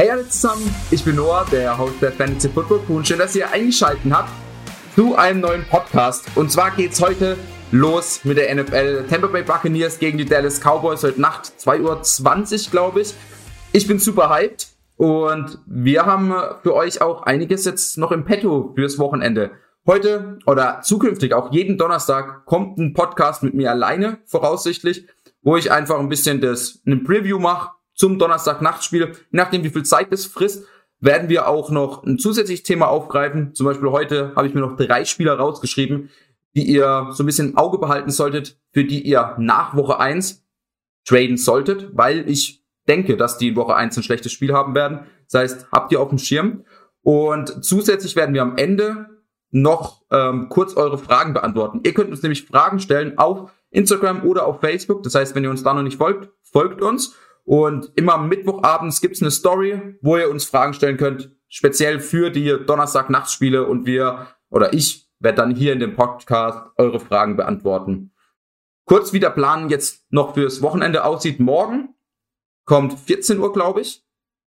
Hey alle zusammen, ich bin Noah, der Host der Fantasy Football Crew schön, dass ihr eingeschaltet habt zu einem neuen Podcast. Und zwar geht's heute los mit der NFL. Tampa Bay Buccaneers gegen die Dallas Cowboys heute Nacht, 2.20 Uhr, glaube ich. Ich bin super hyped und wir haben für euch auch einiges jetzt noch im Petto fürs Wochenende. Heute oder zukünftig, auch jeden Donnerstag, kommt ein Podcast mit mir alleine, voraussichtlich, wo ich einfach ein bisschen das, ein Preview mache zum Donnerstag-Nachtspiel. Je nachdem, wie viel Zeit es frisst, werden wir auch noch ein zusätzliches Thema aufgreifen. Zum Beispiel heute habe ich mir noch drei Spieler rausgeschrieben, die ihr so ein bisschen im Auge behalten solltet, für die ihr nach Woche eins traden solltet, weil ich denke, dass die in Woche eins ein schlechtes Spiel haben werden. Das heißt, habt ihr auf dem Schirm. Und zusätzlich werden wir am Ende noch ähm, kurz eure Fragen beantworten. Ihr könnt uns nämlich Fragen stellen auf Instagram oder auf Facebook. Das heißt, wenn ihr uns da noch nicht folgt, folgt uns. Und immer Mittwochabends gibt's eine Story, wo ihr uns Fragen stellen könnt, speziell für die Donnerstag-Nachtspiele und wir oder ich werde dann hier in dem Podcast eure Fragen beantworten. Kurz wie der Plan jetzt noch fürs Wochenende aussieht. Morgen kommt 14 Uhr, glaube ich.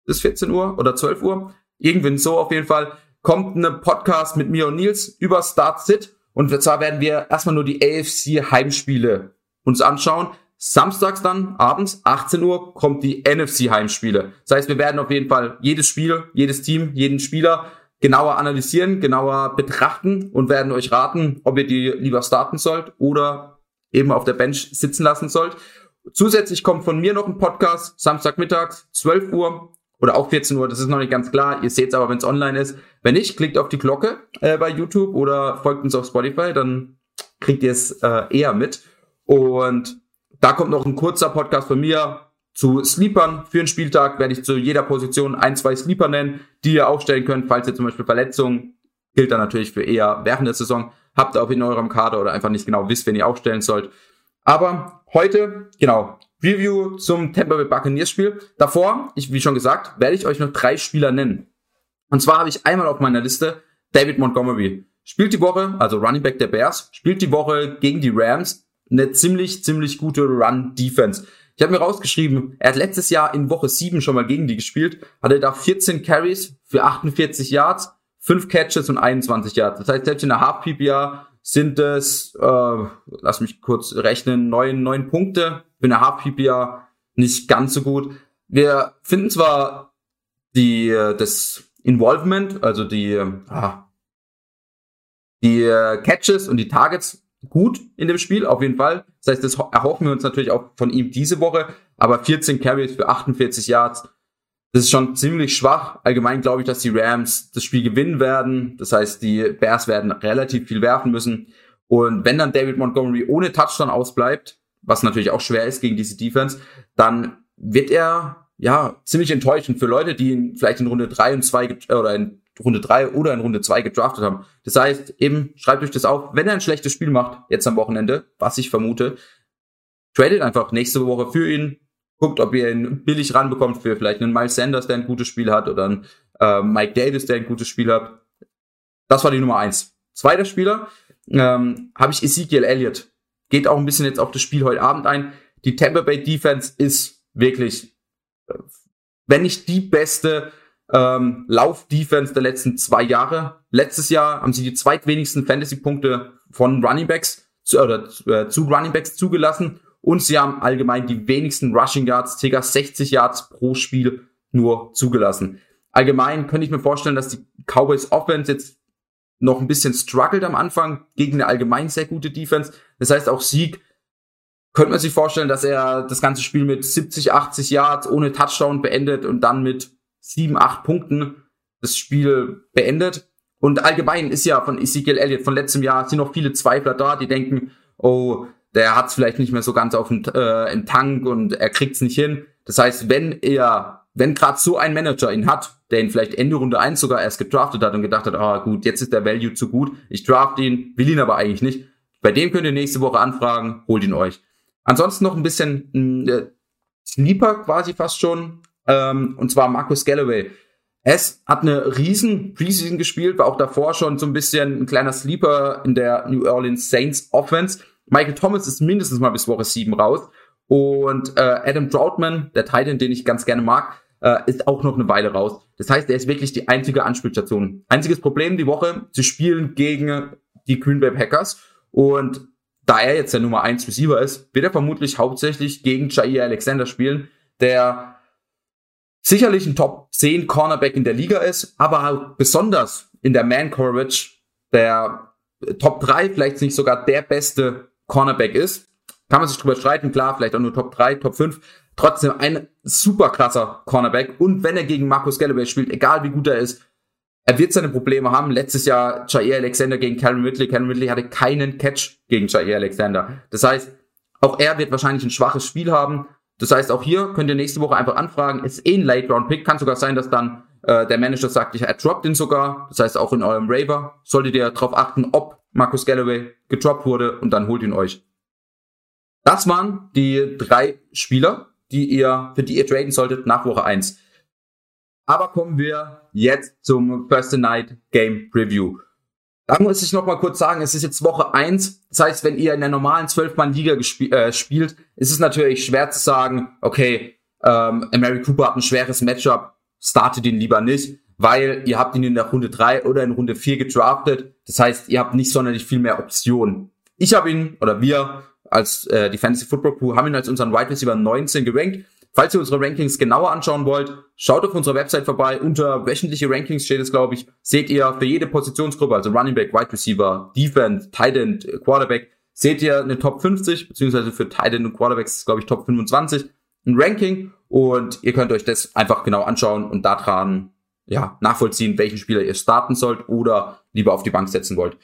Ist 14 Uhr oder 12 Uhr. Irgendwann so auf jeden Fall. Kommt eine Podcast mit mir und Nils über Start Sit. Und zwar werden wir erstmal nur die AFC Heimspiele uns anschauen. Samstags dann, abends, 18 Uhr, kommt die NFC-Heimspiele. Das heißt, wir werden auf jeden Fall jedes Spiel, jedes Team, jeden Spieler genauer analysieren, genauer betrachten und werden euch raten, ob ihr die lieber starten sollt oder eben auf der Bench sitzen lassen sollt. Zusätzlich kommt von mir noch ein Podcast, Samstagmittags, 12 Uhr oder auch 14 Uhr, das ist noch nicht ganz klar. Ihr seht es aber, wenn es online ist. Wenn nicht, klickt auf die Glocke äh, bei YouTube oder folgt uns auf Spotify, dann kriegt ihr es äh, eher mit. Und da kommt noch ein kurzer Podcast von mir zu Sleepern. Für den Spieltag werde ich zu jeder Position ein, zwei Sleeper nennen, die ihr aufstellen könnt, falls ihr zum Beispiel Verletzungen, gilt dann natürlich für eher während der Saison, habt ihr auch in eurem Kader oder einfach nicht genau wisst, wen ihr aufstellen sollt. Aber heute, genau, Review zum Tampa Bay Buccaneers Spiel. Davor, ich, wie schon gesagt, werde ich euch noch drei Spieler nennen. Und zwar habe ich einmal auf meiner Liste David Montgomery. Spielt die Woche, also Running Back der Bears, spielt die Woche gegen die Rams eine ziemlich, ziemlich gute Run-Defense. Ich habe mir rausgeschrieben, er hat letztes Jahr in Woche 7 schon mal gegen die gespielt, hatte da 14 Carries für 48 Yards, 5 Catches und 21 Yards. Das heißt, selbst in der Half-PPR sind es, äh, lass mich kurz rechnen, neun, neun Punkte. Für eine Half-PPR nicht ganz so gut. Wir finden zwar die, das Involvement, also die, ah, die Catches und die Targets gut in dem Spiel, auf jeden Fall. Das heißt, das erhoffen wir uns natürlich auch von ihm diese Woche. Aber 14 Carries für 48 Yards, das ist schon ziemlich schwach. Allgemein glaube ich, dass die Rams das Spiel gewinnen werden. Das heißt, die Bears werden relativ viel werfen müssen. Und wenn dann David Montgomery ohne Touchdown ausbleibt, was natürlich auch schwer ist gegen diese Defense, dann wird er ja ziemlich enttäuschend für Leute, die ihn vielleicht in Runde drei und zwei oder in Runde 3 oder in Runde 2 gedraftet haben. Das heißt, eben schreibt euch das auf, wenn er ein schlechtes Spiel macht, jetzt am Wochenende, was ich vermute, tradet einfach nächste Woche für ihn, guckt, ob ihr ihn billig ranbekommt für vielleicht einen Miles Sanders, der ein gutes Spiel hat, oder einen äh, Mike Davis, der ein gutes Spiel hat. Das war die Nummer eins. Zweiter Spieler ähm, habe ich Ezekiel Elliott. Geht auch ein bisschen jetzt auf das Spiel heute Abend ein. Die Tampa Bay Defense ist wirklich, äh, wenn nicht die beste ähm, Lauf-Defense der letzten zwei Jahre. Letztes Jahr haben sie die zweitwenigsten Fantasy-Punkte von Running Backs zu, oder äh, zu Running Backs zugelassen und sie haben allgemein die wenigsten Rushing Yards, ca. 60 Yards pro Spiel nur zugelassen. Allgemein könnte ich mir vorstellen, dass die Cowboys Offense jetzt noch ein bisschen struggelt am Anfang gegen eine allgemein sehr gute Defense. Das heißt auch Sieg könnte man sich vorstellen, dass er das ganze Spiel mit 70, 80 Yards ohne Touchdown beendet und dann mit sieben, acht Punkten das Spiel beendet. Und allgemein ist ja von Ezekiel Elliott von letztem Jahr sind noch viele Zweifler da, die denken, oh, der hat es vielleicht nicht mehr so ganz auf dem äh, im Tank und er kriegt es nicht hin. Das heißt, wenn er, wenn gerade so ein Manager ihn hat, der ihn vielleicht Ende Runde eins sogar erst gedraftet hat und gedacht hat, ah gut, jetzt ist der Value zu gut, ich draft ihn, will ihn aber eigentlich nicht. Bei dem könnt ihr nächste Woche anfragen, holt ihn euch. Ansonsten noch ein bisschen äh, Sleeper quasi fast schon ähm, und zwar Marcus Galloway. Es hat eine riesen Preseason gespielt, war auch davor schon so ein bisschen ein kleiner Sleeper in der New Orleans Saints Offense. Michael Thomas ist mindestens mal bis Woche 7 raus. Und äh, Adam Troutman, der Titan, den ich ganz gerne mag, äh, ist auch noch eine Weile raus. Das heißt, er ist wirklich die einzige Anspielstation. Einziges Problem die Woche, sie spielen gegen die Green Bay Packers und da er jetzt der Nummer 1 Receiver ist, wird er vermutlich hauptsächlich gegen Jair Alexander spielen, der sicherlich ein Top 10 Cornerback in der Liga ist, aber besonders in der Man Coverage der Top 3, vielleicht nicht sogar der beste Cornerback ist. Kann man sich drüber streiten, klar, vielleicht auch nur Top 3, Top 5. Trotzdem ein super krasser Cornerback. Und wenn er gegen Marcus Galloway spielt, egal wie gut er ist, er wird seine Probleme haben. Letztes Jahr Jair Alexander gegen Karen Ridley. Karen Ridley hatte keinen Catch gegen Jair Alexander. Das heißt, auch er wird wahrscheinlich ein schwaches Spiel haben. Das heißt, auch hier könnt ihr nächste Woche einfach anfragen. Ist eh ein Late-Round-Pick. Kann sogar sein, dass dann äh, der Manager sagt, ich er droppt ihn sogar. Das heißt, auch in eurem Raver solltet ihr darauf achten, ob Marcus Galloway gedroppt wurde und dann holt ihn euch. Das waren die drei Spieler, die ihr, für die ihr traden solltet nach Woche 1. Aber kommen wir jetzt zum First Night Game Review. Da muss ich noch mal kurz sagen, es ist jetzt Woche 1. Das heißt, wenn ihr in der normalen 12-Mann-Liga äh, spielt, ist es natürlich schwer zu sagen, okay, ähm, Mary Cooper hat ein schweres Matchup, startet ihn lieber nicht, weil ihr habt ihn in der Runde 3 oder in Runde 4 gedraftet. Das heißt, ihr habt nicht sonderlich viel mehr Optionen. Ich habe ihn, oder wir als äh, die Fantasy Football Crew haben ihn als unseren Wide Receiver 19 gerankt. Falls ihr unsere Rankings genauer anschauen wollt, schaut auf unserer Website vorbei. Unter wöchentliche Rankings steht es, glaube ich, seht ihr für jede Positionsgruppe, also Running Back, Wide Receiver, Defense, Tight End, Quarterback, seht ihr eine Top 50, beziehungsweise für Tight End und Quarterbacks ist, glaube ich, Top 25 ein Ranking und ihr könnt euch das einfach genau anschauen und daran ja, nachvollziehen, welchen Spieler ihr starten sollt oder lieber auf die Bank setzen wollt.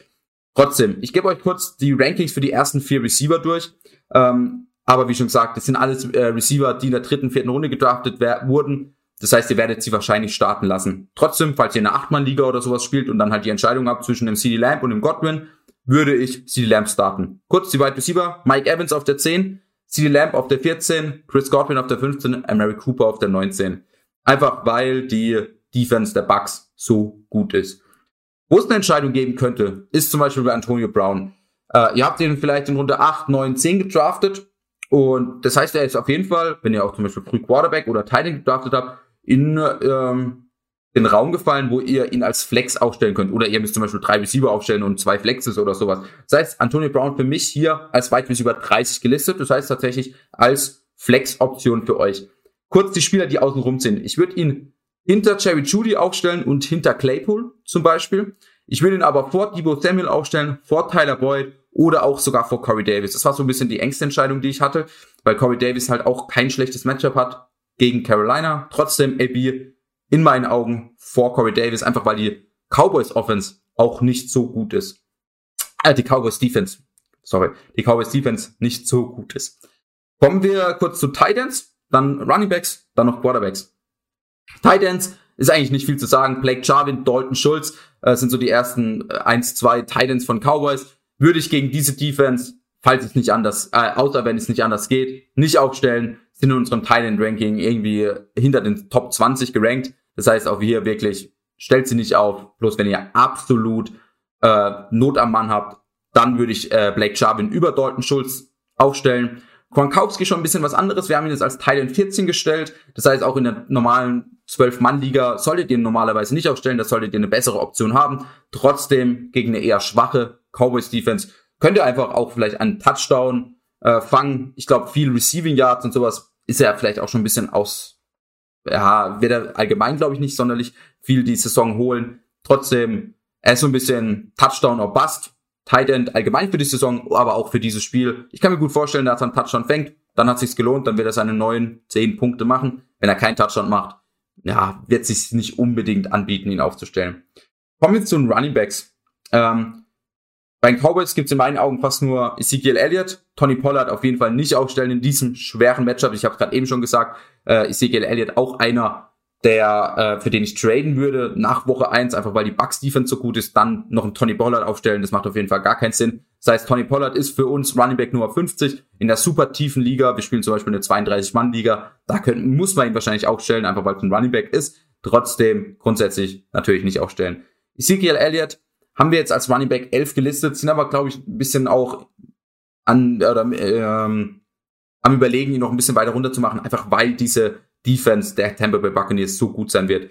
Trotzdem, ich gebe euch kurz die Rankings für die ersten vier Receiver durch. Ähm, aber wie schon gesagt, das sind alles äh, Receiver, die in der dritten, vierten Runde gedraftet wurden. Das heißt, ihr werdet sie wahrscheinlich starten lassen. Trotzdem, falls ihr in einer Achtmann-Liga oder sowas spielt und dann halt die Entscheidung habt zwischen dem CD Lamp und dem Godwin, würde ich CD Lamp starten. Kurz die Wide Receiver, Mike Evans auf der 10, CD Lamp auf der 14, Chris Godwin auf der 15, Mary Cooper auf der 19. Einfach weil die Defense der Bucks so gut ist. Wo es eine Entscheidung geben könnte, ist zum Beispiel bei Antonio Brown. Äh, ihr habt ihn vielleicht in Runde 8, 9, 10 gedraftet. Und das heißt, er ist auf jeden Fall, wenn ihr auch zum Beispiel früh Quarterback oder Titan gedraftet habt, in ähm, den Raum gefallen, wo ihr ihn als Flex aufstellen könnt. Oder ihr müsst zum Beispiel drei Receiver aufstellen und zwei Flexes oder sowas. Das heißt, Antonio Brown für mich hier als Wide Receiver 30 gelistet. Das heißt tatsächlich als Flex-Option für euch. Kurz die Spieler, die außen rum sind. Ich würde ihn hinter Jerry Judy aufstellen und hinter Claypool zum Beispiel. Ich würde ihn aber vor Debo Samuel aufstellen, vor Tyler Boyd oder auch sogar vor Corey Davis. Das war so ein bisschen die engste Entscheidung, die ich hatte, weil Corey Davis halt auch kein schlechtes Matchup hat gegen Carolina. Trotzdem AB in meinen Augen vor Corey Davis, einfach weil die Cowboys Offense auch nicht so gut ist. Äh, die Cowboys Defense, sorry, die Cowboys Defense nicht so gut ist. Kommen wir kurz zu Titans, dann Running Backs, dann noch Quarterbacks. Titans ist eigentlich nicht viel zu sagen. Blake Jarvin, Dalton Schulz äh, sind so die ersten äh, 1, 2 Titans von Cowboys. Würde ich gegen diese Defense, falls es nicht anders, äh, außer wenn es nicht anders geht, nicht aufstellen, sind in unserem Titan Ranking irgendwie hinter den Top 20 gerankt. Das heißt auch hier wirklich, stellt sie nicht auf. Bloß wenn ihr absolut äh, Not am Mann habt, dann würde ich äh, Blake Jarvin über Dalton Schulz aufstellen. Gronkowski schon ein bisschen was anderes. Wir haben ihn jetzt als Teil in 14 gestellt. Das heißt, auch in der normalen 12-Mann-Liga solltet ihr ihn normalerweise nicht aufstellen. Das solltet ihr eine bessere Option haben. Trotzdem gegen eine eher schwache Cowboys-Defense könnt ihr einfach auch vielleicht einen Touchdown äh, fangen. Ich glaube, viel Receiving Yards und sowas ist er vielleicht auch schon ein bisschen aus. Ja, wird er allgemein, glaube ich, nicht sonderlich viel die Saison holen. Trotzdem, er ist so ein bisschen Touchdown or Bust. Tight End allgemein für die Saison, aber auch für dieses Spiel. Ich kann mir gut vorstellen, dass er einen Touchdown fängt, dann hat sich's gelohnt, dann wird er seine neun, zehn Punkte machen. Wenn er keinen Touchdown macht, ja, wird sich nicht unbedingt anbieten, ihn aufzustellen. Kommen wir zu den Running Backs. Ähm, bei den Cowboys gibt es in meinen Augen fast nur Ezekiel Elliott. Tony Pollard auf jeden Fall nicht aufstellen in diesem schweren Matchup. Ich habe gerade eben schon gesagt, äh, Ezekiel Elliott auch einer der, äh, für den ich traden würde nach Woche eins einfach weil die Bucks Defense so gut ist, dann noch einen Tony Pollard aufstellen, das macht auf jeden Fall gar keinen Sinn. Das heißt, Tony Pollard ist für uns Running Back Nummer 50 in der super tiefen Liga. Wir spielen zum Beispiel eine 32-Mann-Liga. Da können, muss man ihn wahrscheinlich aufstellen, einfach weil es ein Running Back ist. Trotzdem grundsätzlich natürlich nicht aufstellen. Ezekiel Elliott haben wir jetzt als Running Back 11 gelistet, sind aber, glaube ich, ein bisschen auch an, oder, ähm, am überlegen, ihn noch ein bisschen weiter runter zu machen, einfach weil diese Defense der Tampa Bay Buccaneers so gut sein wird.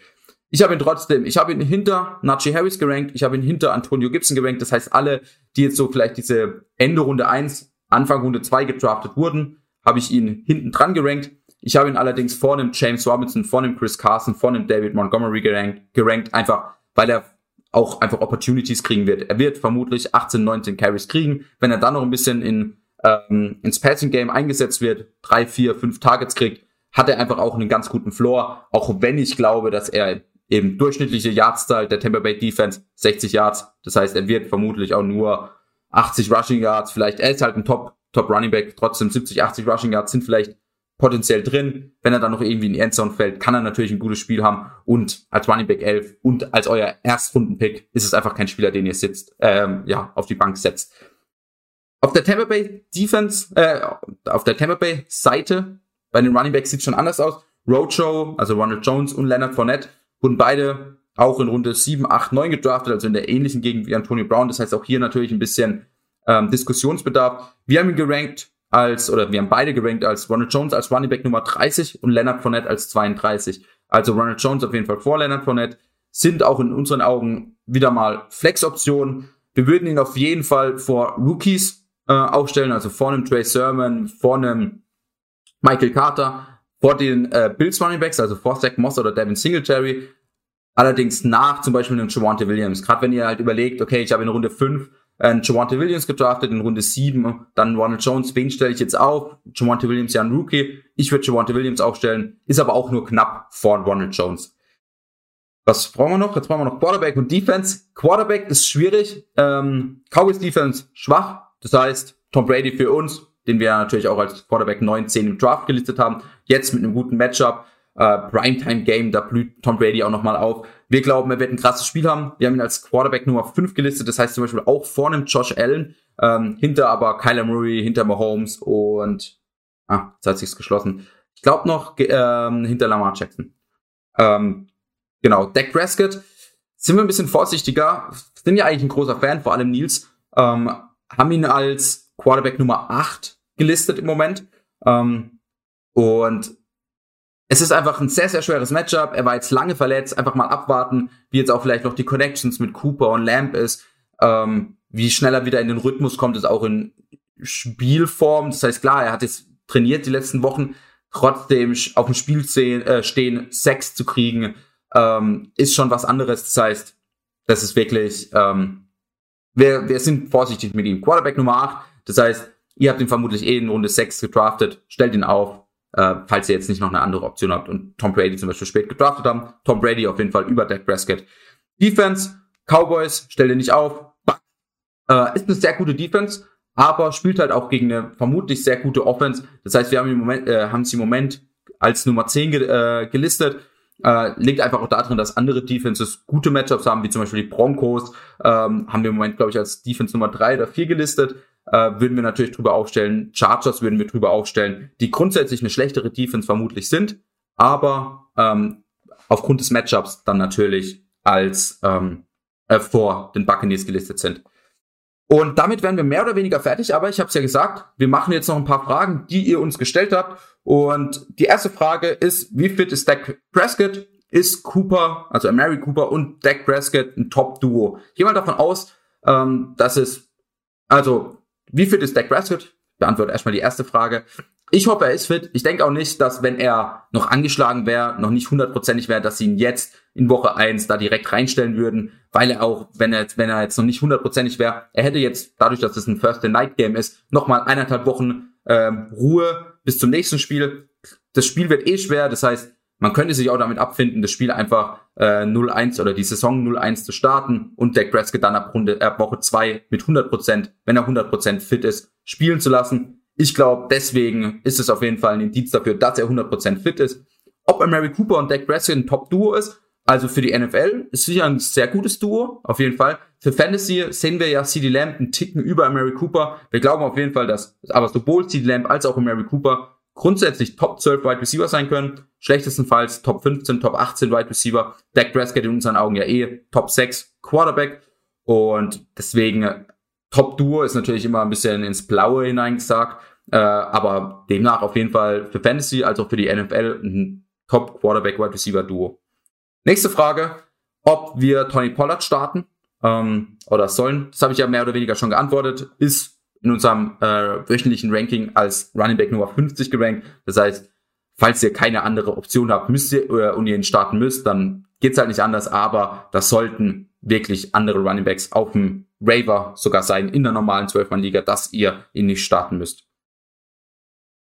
Ich habe ihn trotzdem, ich habe ihn hinter Najee Harris gerankt, ich habe ihn hinter Antonio Gibson gerankt. Das heißt, alle, die jetzt so vielleicht diese Ende Runde 1, Anfang Runde 2 gedraftet wurden, habe ich ihn hinten dran gerankt. Ich habe ihn allerdings vor dem James Robinson, vor dem Chris Carson, vor dem David Montgomery gerankt, gerankt einfach weil er auch einfach Opportunities kriegen wird. Er wird vermutlich 18, 19 Carries kriegen. Wenn er dann noch ein bisschen in, ähm, ins Passing Game eingesetzt wird, drei, vier, fünf Targets kriegt, hat er einfach auch einen ganz guten Floor. Auch wenn ich glaube, dass er eben durchschnittliche Yardzahl der Tampa Bay Defense 60 Yards. Das heißt, er wird vermutlich auch nur 80 Rushing Yards. Vielleicht er ist halt ein Top Top Running Back. Trotzdem 70, 80 Rushing Yards sind vielleicht potenziell drin. Wenn er dann noch irgendwie in die Endzone fällt, kann er natürlich ein gutes Spiel haben. Und als Running Back 11 und als euer Erstrunden-Pick ist es einfach kein Spieler, den ihr sitzt, ähm, ja, auf die Bank setzt. Auf der Tampa Bay Defense, äh, auf der Tampa Bay Seite, bei den Running Backs sieht schon anders aus. Roadshow, also Ronald Jones und Leonard Fournette, wurden beide auch in Runde 7, 8, 9 gedraftet, also in der ähnlichen Gegend wie Antonio Brown. Das heißt auch hier natürlich ein bisschen ähm, Diskussionsbedarf. Wir haben ihn gerankt als, oder wir haben beide gerankt als Ronald Jones als Running Back Nummer 30 und Leonard Fournette als 32. Also Ronald Jones auf jeden Fall vor Leonard Fournette, sind auch in unseren Augen wieder mal Flex-Optionen. Wir würden ihn auf jeden Fall vor Rookies äh, aufstellen, also vor einem Trey Sermon, vor einem Michael Carter, vor den äh, Bills Running Backs, also vor Zach Moss oder Devin Singletary. Allerdings nach zum Beispiel einem Javante Williams. Gerade wenn ihr halt überlegt, okay, ich habe in Runde 5 äh, Javante Williams gedraftet in Runde 7, dann Ronald Jones, wen stelle ich jetzt auf? Javante Williams ja ein Rookie. Ich würde Javante Williams aufstellen, ist aber auch nur knapp vor Ronald Jones. Was brauchen wir noch? Jetzt brauchen wir noch Quarterback und Defense. Quarterback ist schwierig. Ähm, Cowboys Defense schwach. Das heißt, Tom Brady für uns, den wir natürlich auch als Quarterback 9, 10 im Draft gelistet haben. Jetzt mit einem guten Matchup. Äh, Primetime Game, da blüht Tom Brady auch nochmal auf. Wir glauben, er wird ein krasses Spiel haben. Wir haben ihn als Quarterback Nummer 5 gelistet, das heißt zum Beispiel auch vor einem Josh Allen, ähm, hinter aber Kyler Murray, hinter Mahomes und ah, jetzt hat sich's geschlossen. Ich glaube noch ähm, hinter Lamar Jackson. Ähm, genau, Dak Prescott sind wir ein bisschen vorsichtiger. Sind ja eigentlich ein großer Fan, vor allem Nils. Ähm, haben ihn als Quarterback Nummer 8 gelistet im Moment. Ähm, und es ist einfach ein sehr, sehr schweres Matchup. Er war jetzt lange verletzt. Einfach mal abwarten, wie jetzt auch vielleicht noch die Connections mit Cooper und Lamb ist. Ähm, wie schnell er wieder in den Rhythmus kommt, ist auch in Spielform. Das heißt, klar, er hat jetzt trainiert die letzten Wochen. Trotzdem auf dem Spiel äh, stehen, Sex zu kriegen, ähm, ist schon was anderes. Das heißt, das ist wirklich, ähm, wir, wir sind vorsichtig mit ihm. Quarterback Nummer 8. Das heißt, ihr habt ihn vermutlich eh in Runde 6 gedraftet. Stellt ihn auf äh, falls ihr jetzt nicht noch eine andere Option habt und Tom Brady zum Beispiel spät gedraftet haben. Tom Brady auf jeden Fall über Dak Prescott. Defense, Cowboys, stell dir nicht auf. Äh, ist eine sehr gute Defense, aber spielt halt auch gegen eine vermutlich sehr gute Offense. Das heißt, wir haben im Moment, äh, haben sie im Moment als Nummer 10 ge äh, gelistet. Äh, liegt einfach auch darin, dass andere Defenses gute Matchups haben, wie zum Beispiel die Broncos, ähm, haben wir im Moment, glaube ich, als Defense Nummer 3 oder 4 gelistet äh, würden wir natürlich drüber aufstellen. Chargers würden wir drüber aufstellen, die grundsätzlich eine schlechtere Defense vermutlich sind, aber ähm, aufgrund des Matchups dann natürlich als ähm, äh, vor den Buccaneers gelistet sind. Und damit wären wir mehr oder weniger fertig, aber ich habe es ja gesagt, wir machen jetzt noch ein paar Fragen, die ihr uns gestellt habt. Und die erste Frage ist, wie fit ist Dak Prescott? Ist Cooper, also Mary Cooper und Dak Prescott ein Top-Duo? Ich gehe mal davon aus, ähm, dass es, also wie fit ist Dak Prescott? Beantworte erstmal die erste Frage. Ich hoffe, er ist fit. Ich denke auch nicht, dass wenn er noch angeschlagen wäre, noch nicht hundertprozentig wäre, dass sie ihn jetzt in Woche eins da direkt reinstellen würden, weil er auch, wenn er jetzt, wenn er jetzt noch nicht hundertprozentig wäre, er hätte jetzt, dadurch, dass es ein First-Night-Game ist, nochmal eineinhalb Wochen ähm, Ruhe bis zum nächsten Spiel. Das Spiel wird eh schwer, das heißt, man könnte sich auch damit abfinden, das Spiel einfach äh, 0-1 oder die Saison 0-1 zu starten und Dak Prescott dann ab, Runde, ab Woche 2 mit 100%, wenn er 100% fit ist, spielen zu lassen. Ich glaube, deswegen ist es auf jeden Fall ein Indiz dafür, dass er 100% fit ist. Ob Mary Cooper und Dak Prescott ein Top-Duo ist, also für die NFL ist sicher ein sehr gutes Duo, auf jeden Fall. Für Fantasy sehen wir ja CD Lamb einen Ticken über Mary Cooper. Wir glauben auf jeden Fall, dass aber sowohl CD Lamb als auch Mary Cooper grundsätzlich Top 12 Wide Receiver sein können. Schlechtestenfalls Top 15, Top 18 Wide Receiver. Dak Prescott in unseren Augen ja eh Top 6 Quarterback. Und deswegen äh, Top Duo ist natürlich immer ein bisschen ins Blaue hineingesagt. Äh, aber demnach auf jeden Fall für Fantasy als auch für die NFL ein Top Quarterback Wide Receiver Duo. Nächste Frage, ob wir Tony Pollard starten ähm, oder sollen. Das habe ich ja mehr oder weniger schon geantwortet. Ist in unserem äh, wöchentlichen Ranking als Running Back Nummer 50 gerankt. Das heißt, falls ihr keine andere Option habt, müsst ihr äh, und ihr ihn starten müsst, dann geht's halt nicht anders. Aber das sollten wirklich andere Running Backs auf dem Raver sogar sein in der normalen 12-Mann-Liga, dass ihr ihn nicht starten müsst.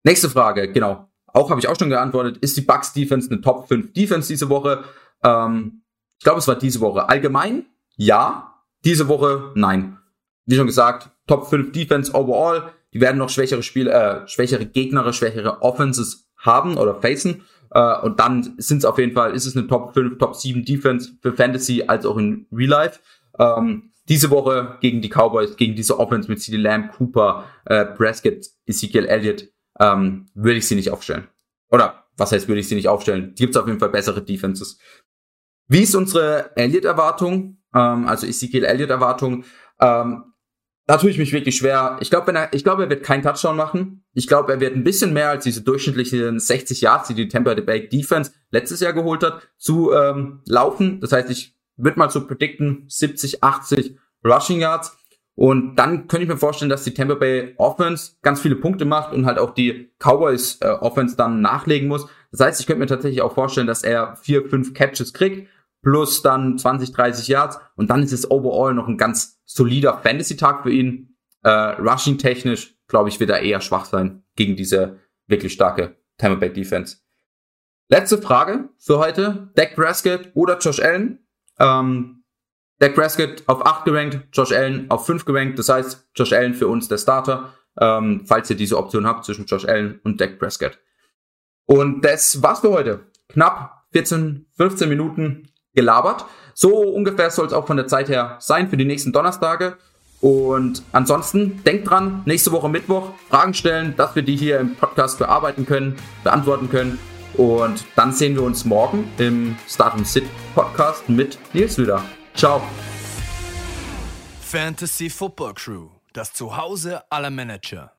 Nächste Frage, genau. Auch habe ich auch schon geantwortet. Ist die Bucks Defense eine Top 5 Defense diese Woche? Ähm, ich glaube, es war diese Woche. Allgemein, ja. Diese Woche, nein. Wie schon gesagt, Top 5 Defense overall. Die werden noch schwächere Spiele, äh, schwächere Gegner, schwächere Offenses haben oder facen. Äh, und dann sind es auf jeden Fall, ist es eine Top 5, Top 7 Defense für Fantasy als auch in Real Life. Ähm, diese Woche gegen die Cowboys, gegen diese Offense mit CD Lamb, Cooper, äh, Prescott, Ezekiel Elliott, ähm, würde ich sie nicht aufstellen. Oder was heißt, würde ich sie nicht aufstellen? Gibt es auf jeden Fall bessere Defenses. Wie ist unsere Elliott-Erwartung? Ähm, also Ezekiel Elliott-Erwartung. Ähm, da tue ich mich wirklich schwer. Ich glaube, er, ich glaube, er wird keinen Touchdown machen. Ich glaube, er wird ein bisschen mehr als diese durchschnittlichen 60 Yards, die die Tampa Bay Defense letztes Jahr geholt hat, zu ähm, laufen. Das heißt, ich würde mal so predikten 70, 80 Rushing Yards. Und dann könnte ich mir vorstellen, dass die Tampa Bay Offense ganz viele Punkte macht und halt auch die Cowboys äh, Offense dann nachlegen muss. Das heißt, ich könnte mir tatsächlich auch vorstellen, dass er vier, fünf Catches kriegt plus dann 20, 30 Yards und dann ist es overall noch ein ganz solider Fantasy-Tag für ihn. Äh, Rushing technisch, glaube ich, wird er eher schwach sein gegen diese wirklich starke Tampa Bay Defense. Letzte Frage für heute. Dak Prescott oder Josh Allen? Ähm, Dak Prescott auf 8 gerankt, Josh Allen auf 5 gerankt. Das heißt, Josh Allen für uns der Starter, ähm, falls ihr diese Option habt zwischen Josh Allen und Dak Prescott. Und das war's für heute. Knapp 14, 15 Minuten gelabert. So ungefähr soll es auch von der Zeit her sein für die nächsten Donnerstage. Und ansonsten denkt dran, nächste Woche Mittwoch Fragen stellen, dass wir die hier im Podcast bearbeiten können, beantworten können. Und dann sehen wir uns morgen im Start and Sit Podcast mit Nils wieder. Ciao. Fantasy Football Crew, das Zuhause aller Manager.